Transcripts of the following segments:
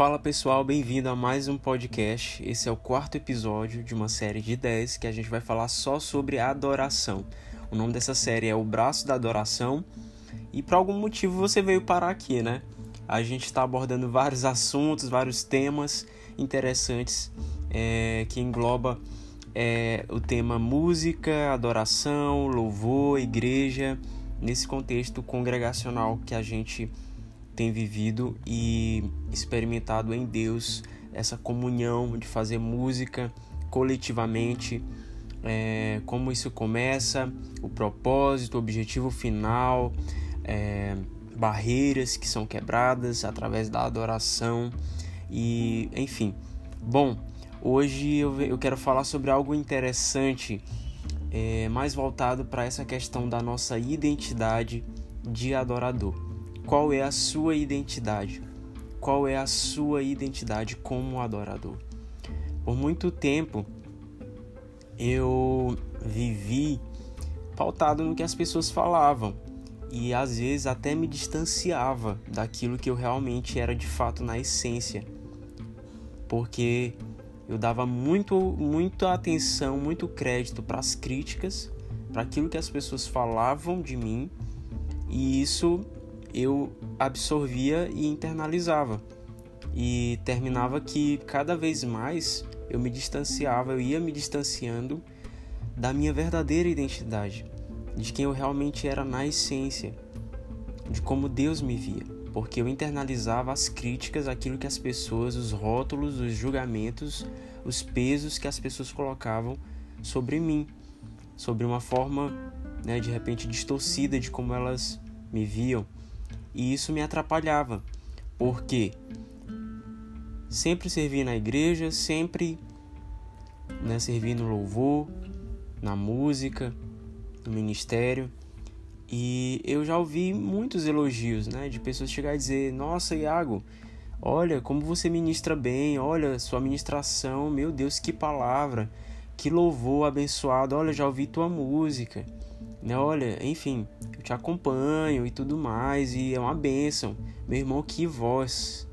Fala pessoal, bem-vindo a mais um podcast. Esse é o quarto episódio de uma série de 10 que a gente vai falar só sobre adoração. O nome dessa série é O Braço da Adoração e por algum motivo você veio parar aqui, né? A gente está abordando vários assuntos, vários temas interessantes é, que engloba é, o tema música, adoração, louvor, igreja, nesse contexto congregacional que a gente tem vivido e experimentado em Deus essa comunhão de fazer música coletivamente, é, como isso começa, o propósito, o objetivo final, é, barreiras que são quebradas através da adoração e enfim. Bom, hoje eu, eu quero falar sobre algo interessante, é, mais voltado para essa questão da nossa identidade de adorador. Qual é a sua identidade? Qual é a sua identidade como adorador? Por muito tempo eu vivi pautado no que as pessoas falavam e às vezes até me distanciava daquilo que eu realmente era de fato na essência. Porque eu dava muito muita atenção, muito crédito para as críticas, para aquilo que as pessoas falavam de mim, e isso eu absorvia e internalizava. E terminava que cada vez mais eu me distanciava, eu ia me distanciando da minha verdadeira identidade, de quem eu realmente era na essência, de como Deus me via, porque eu internalizava as críticas, aquilo que as pessoas, os rótulos, os julgamentos, os pesos que as pessoas colocavam sobre mim, sobre uma forma, né, de repente distorcida de como elas me viam. E isso me atrapalhava, porque sempre servi na igreja, sempre né, servi no louvor, na música, no ministério. E eu já ouvi muitos elogios, né, de pessoas chegar a dizer: "Nossa, Iago, olha como você ministra bem, olha sua ministração, meu Deus, que palavra, que louvor abençoado. Olha, já ouvi tua música" né? Olha, enfim, eu te acompanho e tudo mais, e é uma bênção. Meu irmão, que voz.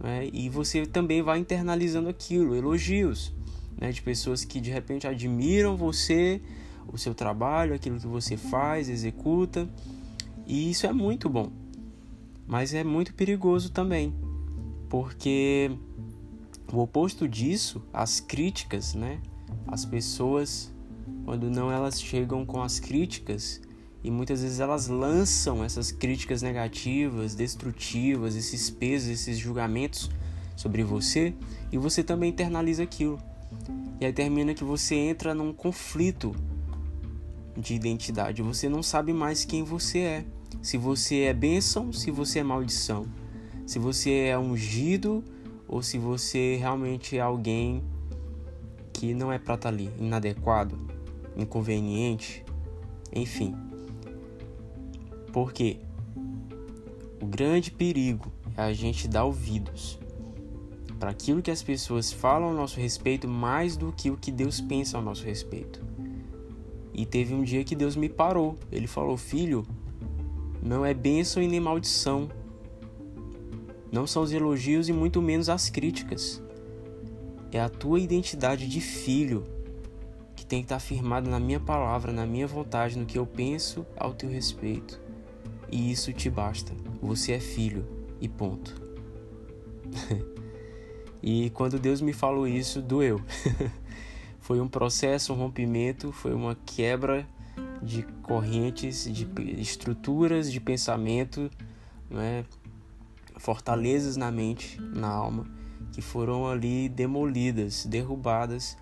Né? E você também vai internalizando aquilo, elogios, né? De pessoas que de repente admiram você, o seu trabalho, aquilo que você faz, executa. E isso é muito bom. Mas é muito perigoso também, porque o oposto disso, as críticas, né? As pessoas quando não elas chegam com as críticas e muitas vezes elas lançam essas críticas negativas, destrutivas, esses pesos, esses julgamentos sobre você e você também internaliza aquilo. E aí termina que você entra num conflito de identidade. Você não sabe mais quem você é. Se você é bênção, se você é maldição. Se você é ungido ou se você realmente é alguém que não é para estar tá ali, inadequado inconveniente, enfim. Porque o grande perigo é a gente dar ouvidos para aquilo que as pessoas falam ao nosso respeito mais do que o que Deus pensa ao nosso respeito. E teve um dia que Deus me parou. Ele falou: Filho, não é bênção e nem maldição. Não são os elogios e muito menos as críticas. É a tua identidade de filho tem que estar firmado na minha palavra, na minha vontade, no que eu penso ao teu respeito. E isso te basta. Você é filho e ponto. e quando Deus me falou isso, doeu. foi um processo, um rompimento, foi uma quebra de correntes, de estruturas de pensamento, né? fortalezas na mente, na alma, que foram ali demolidas, derrubadas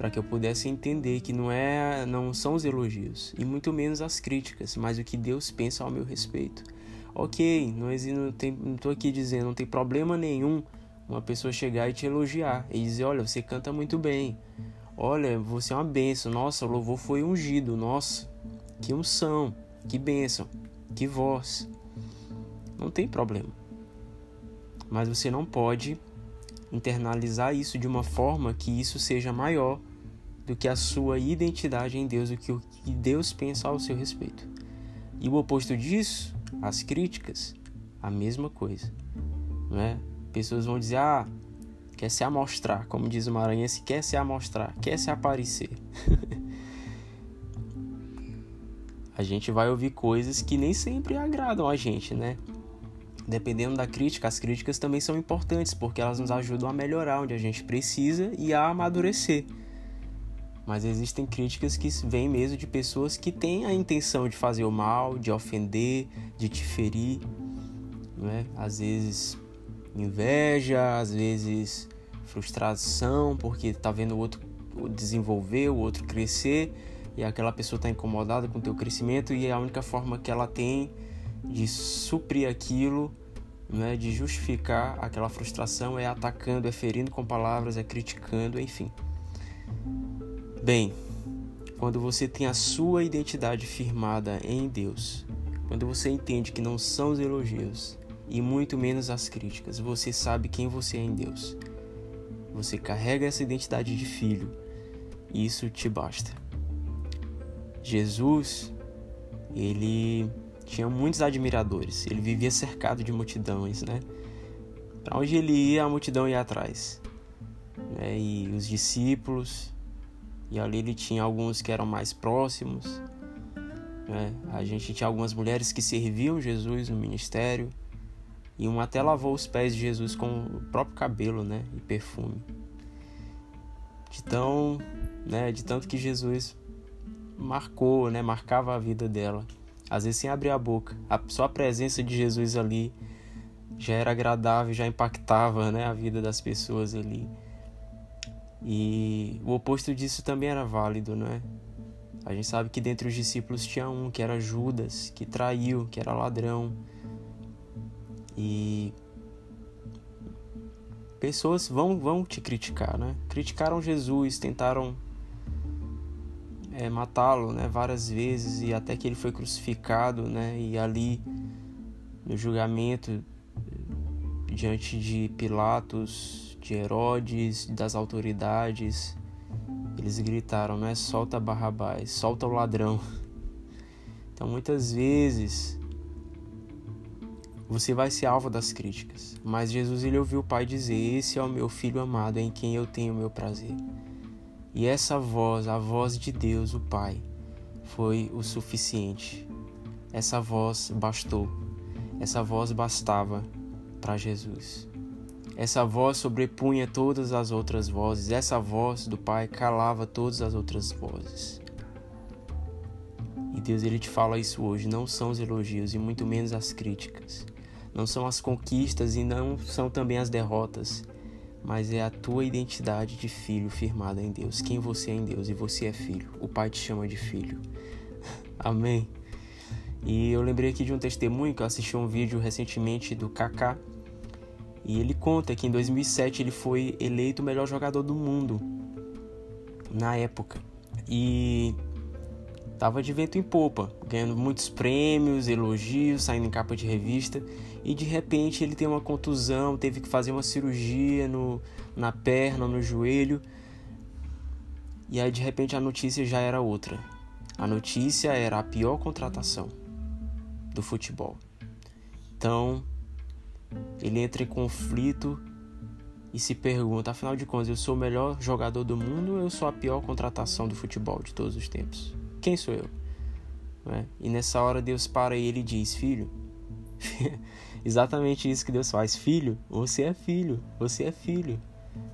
para que eu pudesse entender que não é, não são os elogios e muito menos as críticas, mas o que Deus pensa ao meu respeito. Ok, não estou aqui dizendo, não tem problema nenhum uma pessoa chegar e te elogiar e dizer, olha, você canta muito bem, olha, você é uma benção, nossa, o louvor foi ungido, nossa, que unção, que bênção, que voz. Não tem problema. Mas você não pode internalizar isso de uma forma que isso seja maior do que a sua identidade em Deus, do que o que Deus pensa ao seu respeito. E o oposto disso, as críticas, a mesma coisa. Não é? Pessoas vão dizer: "Ah, quer se amostrar", como diz o maranhense, quer se amostrar, quer se aparecer. a gente vai ouvir coisas que nem sempre agradam a gente, né? Dependendo da crítica, as críticas também são importantes porque elas nos ajudam a melhorar onde a gente precisa e a amadurecer. Mas existem críticas que vêm mesmo de pessoas que têm a intenção de fazer o mal, de ofender, de te ferir, né? Às vezes inveja, às vezes frustração porque tá vendo o outro desenvolver, o outro crescer e aquela pessoa está incomodada com o teu crescimento e a única forma que ela tem de suprir aquilo, né, de justificar aquela frustração é atacando, é ferindo com palavras, é criticando, enfim. Bem, quando você tem a sua identidade firmada em Deus, quando você entende que não são os elogios e muito menos as críticas, você sabe quem você é em Deus. Você carrega essa identidade de filho e isso te basta. Jesus, ele tinha muitos admiradores, ele vivia cercado de multidões, né? Para onde ele ia, a multidão ia atrás. Né? E os discípulos, e ali ele tinha alguns que eram mais próximos. Né? A gente tinha algumas mulheres que serviam Jesus no ministério. E uma até lavou os pés de Jesus com o próprio cabelo né? e perfume. De, tão, né? de tanto que Jesus marcou, né? marcava a vida dela às vezes sem abrir a boca. A, só a presença de Jesus ali já era agradável, já impactava né, a vida das pessoas ali. E o oposto disso também era válido, não é? A gente sabe que dentre os discípulos tinha um que era Judas, que traiu, que era ladrão. E pessoas vão vão te criticar, né? Criticaram Jesus, tentaram é, matá-lo né, várias vezes e até que ele foi crucificado né, e ali no julgamento diante de Pilatos, de Herodes, das autoridades, eles gritaram, não é solta Barrabás, solta o ladrão. Então muitas vezes você vai ser alvo das críticas, mas Jesus ele ouviu o Pai dizer: "Esse é o meu filho amado, em quem eu tenho meu prazer". E essa voz, a voz de Deus, o Pai, foi o suficiente. Essa voz bastou. Essa voz bastava para Jesus. Essa voz sobrepunha todas as outras vozes. Essa voz do Pai calava todas as outras vozes. E Deus ele te fala isso hoje, não são os elogios e muito menos as críticas. Não são as conquistas e não são também as derrotas mas é a tua identidade de filho firmada em Deus. Quem você é em Deus e você é filho. O Pai te chama de filho. Amém. E eu lembrei aqui de um testemunho que eu assisti um vídeo recentemente do Kaká. E ele conta que em 2007 ele foi eleito o melhor jogador do mundo na época. E tava de vento em popa, ganhando muitos prêmios, elogios, saindo em capa de revista e de repente ele tem uma contusão, teve que fazer uma cirurgia no, na perna, no joelho. E aí de repente a notícia já era outra. A notícia era a pior contratação do futebol. Então, ele entra em conflito e se pergunta, afinal de contas, eu sou o melhor jogador do mundo ou eu sou a pior contratação do futebol de todos os tempos? Quem sou eu? É? E nessa hora Deus para ele e diz, filho, Exatamente isso que Deus faz. Filho, você é filho, você é filho.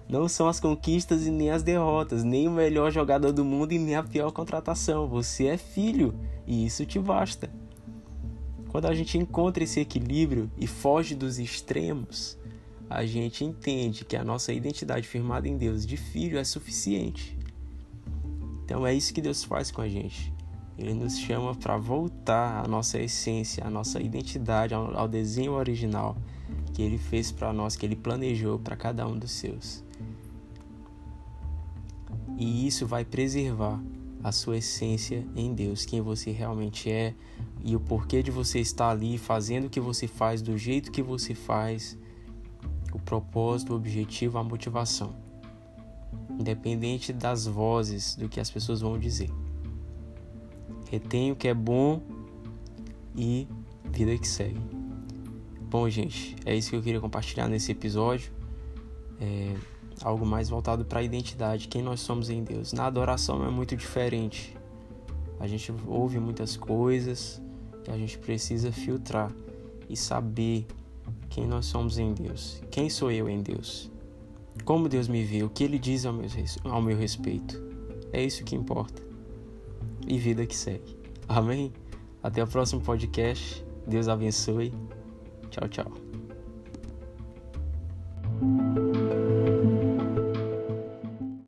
Não são as conquistas e nem as derrotas, nem o melhor jogador do mundo e nem a pior contratação. Você é filho e isso te basta. Quando a gente encontra esse equilíbrio e foge dos extremos, a gente entende que a nossa identidade firmada em Deus de filho é suficiente. Então é isso que Deus faz com a gente. Ele nos chama para voltar à nossa essência, à nossa identidade, ao, ao desenho original que ele fez para nós, que ele planejou para cada um dos seus. E isso vai preservar a sua essência em Deus, quem você realmente é e o porquê de você estar ali fazendo o que você faz, do jeito que você faz, o propósito, o objetivo, a motivação. Independente das vozes do que as pessoas vão dizer retém o que é bom e vida que segue. Bom, gente, é isso que eu queria compartilhar nesse episódio. É algo mais voltado para a identidade, quem nós somos em Deus. Na adoração é muito diferente. A gente ouve muitas coisas que a gente precisa filtrar e saber quem nós somos em Deus. Quem sou eu em Deus? Como Deus me vê? O que Ele diz ao meu, respeito? É isso que importa. E vida que segue. Amém? Até o próximo podcast. Deus abençoe. Tchau, tchau.